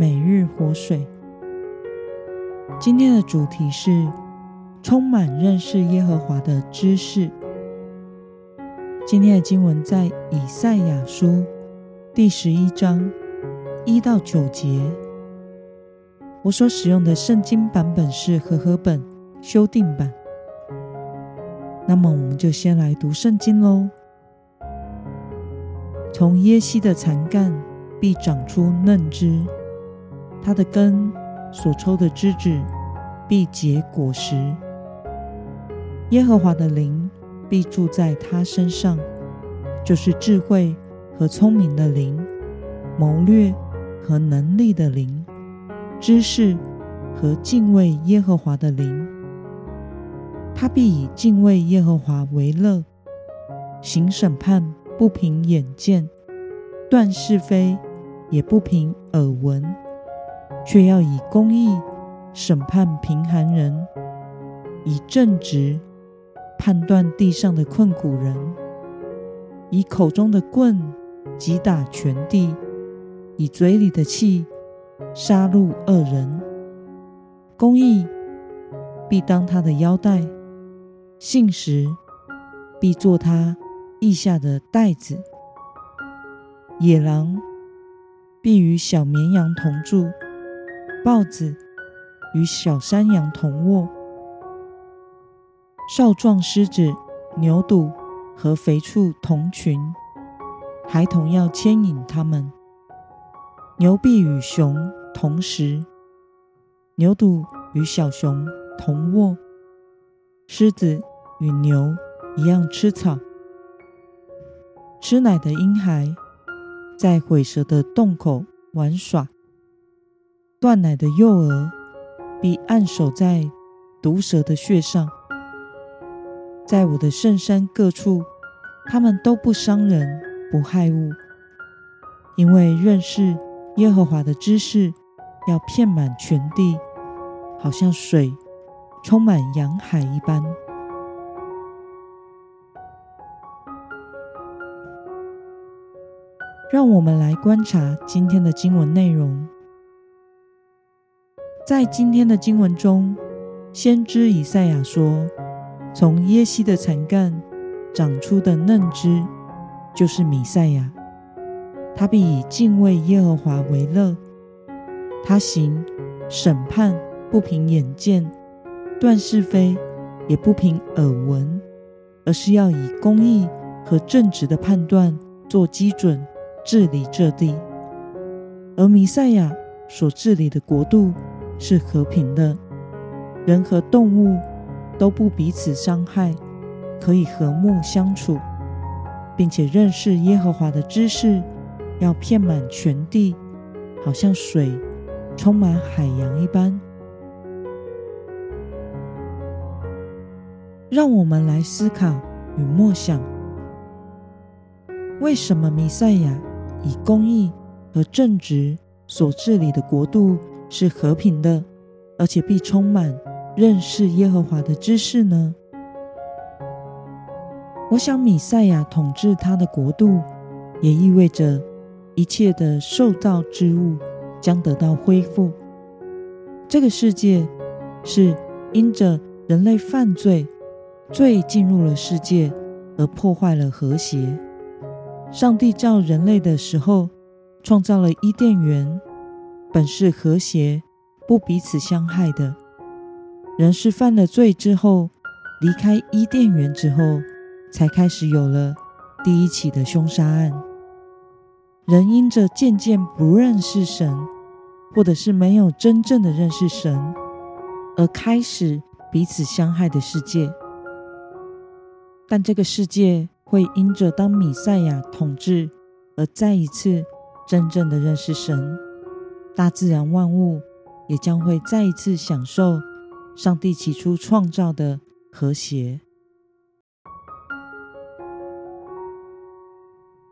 每日活水。今天的主题是充满认识耶和华的知识。今天的经文在以赛亚书第十一章一到九节。我所使用的圣经版本是和合本修订版。那么，我们就先来读圣经喽。从耶西的残干必长出嫩枝，他的根所抽的枝子必结果实。耶和华的灵必住在他身上，就是智慧和聪明的灵，谋略和能力的灵，知识和敬畏耶和华的灵。他必以敬畏耶和华为乐，行审判。不凭眼见，断是非，也不凭耳闻，却要以公义审判贫寒人，以正直判断地上的困苦人，以口中的棍击打全地，以嘴里的气杀戮恶人。公义必当他的腰带，信实必做他腋下的带子，野狼必与小绵羊同住，豹子与小山羊同卧，少壮狮子、牛犊和肥畜同群，孩童要牵引他们。牛必与熊同食，牛犊与小熊同卧，狮子与牛一样吃草。吃奶的婴孩在毁蛇的洞口玩耍，断奶的幼儿必按守在毒蛇的穴上。在我的圣山各处，他们都不伤人，不害物，因为认识耶和华的知识要遍满全地，好像水充满洋海一般。让我们来观察今天的经文内容。在今天的经文中，先知以赛亚说：“从耶西的残干长出的嫩枝，就是弥赛亚。他必以敬畏耶和华为乐。他行审判，不凭眼见；断是非，也不凭耳闻，而是要以公义和正直的判断做基准。”治理这地，而弥赛亚所治理的国度是和平的，人和动物都不彼此伤害，可以和睦相处，并且认识耶和华的知识要遍满全地，好像水充满海洋一般。让我们来思考与默想，为什么弥赛亚？以公义和正直所治理的国度是和平的，而且必充满认识耶和华的知识呢？我想，米赛亚统治他的国度，也意味着一切的受造之物将得到恢复。这个世界是因着人类犯罪，罪进入了世界，而破坏了和谐。上帝造人类的时候，创造了伊甸园，本是和谐、不彼此相害的。人是犯了罪之后，离开伊甸园之后，才开始有了第一起的凶杀案。人因着渐渐不认识神，或者是没有真正的认识神，而开始彼此相害的世界。但这个世界，会因着当米赛亚统治而再一次真正的认识神。大自然万物也将会再一次享受上帝起初创造的和谐。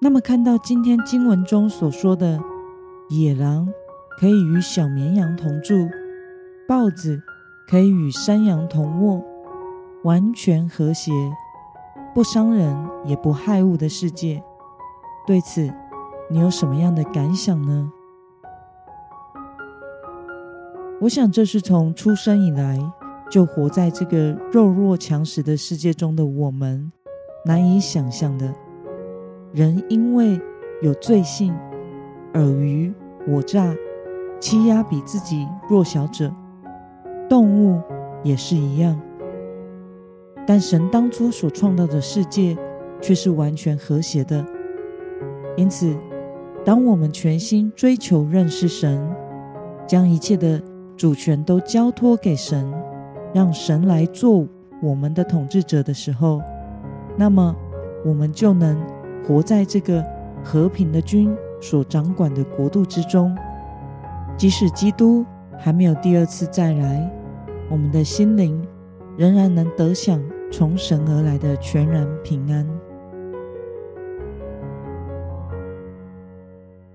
那么，看到今天经文中所说的野狼可以与小绵羊同住，豹子可以与山羊同卧，完全和谐，不伤人也不害物的世界，对此你有什么样的感想呢？我想，这是从出生以来就活在这个弱肉强食的世界中的我们难以想象的。人因为有罪性，尔虞我诈，欺压比自己弱小者，动物也是一样。但神当初所创造的世界却是完全和谐的。因此，当我们全心追求认识神，将一切的主权都交托给神，让神来做我们的统治者的时候，那么我们就能活在这个和平的君所掌管的国度之中。即使基督还没有第二次再来，我们的心灵仍然能得享从神而来的全然平安。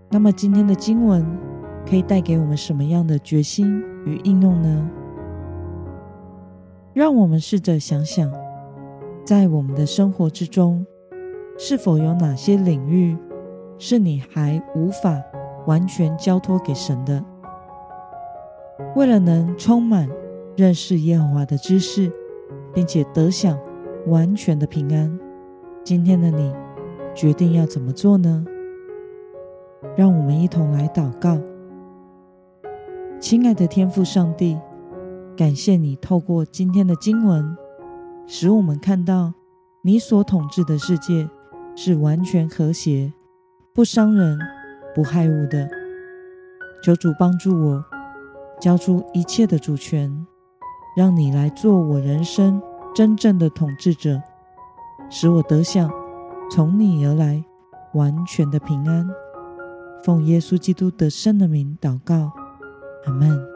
那么今天的经文可以带给我们什么样的决心与应用呢？让我们试着想想，在我们的生活之中，是否有哪些领域是你还无法完全交托给神的？为了能充满认识耶和华的知识，并且得享完全的平安，今天的你决定要怎么做呢？让我们一同来祷告。亲爱的天父上帝，感谢你透过今天的经文，使我们看到你所统治的世界是完全和谐、不伤人、不害物的。求主帮助我，交出一切的主权，让你来做我人生真正的统治者，使我得享从你而来完全的平安。奉耶稣基督得胜的名祷告。阿门。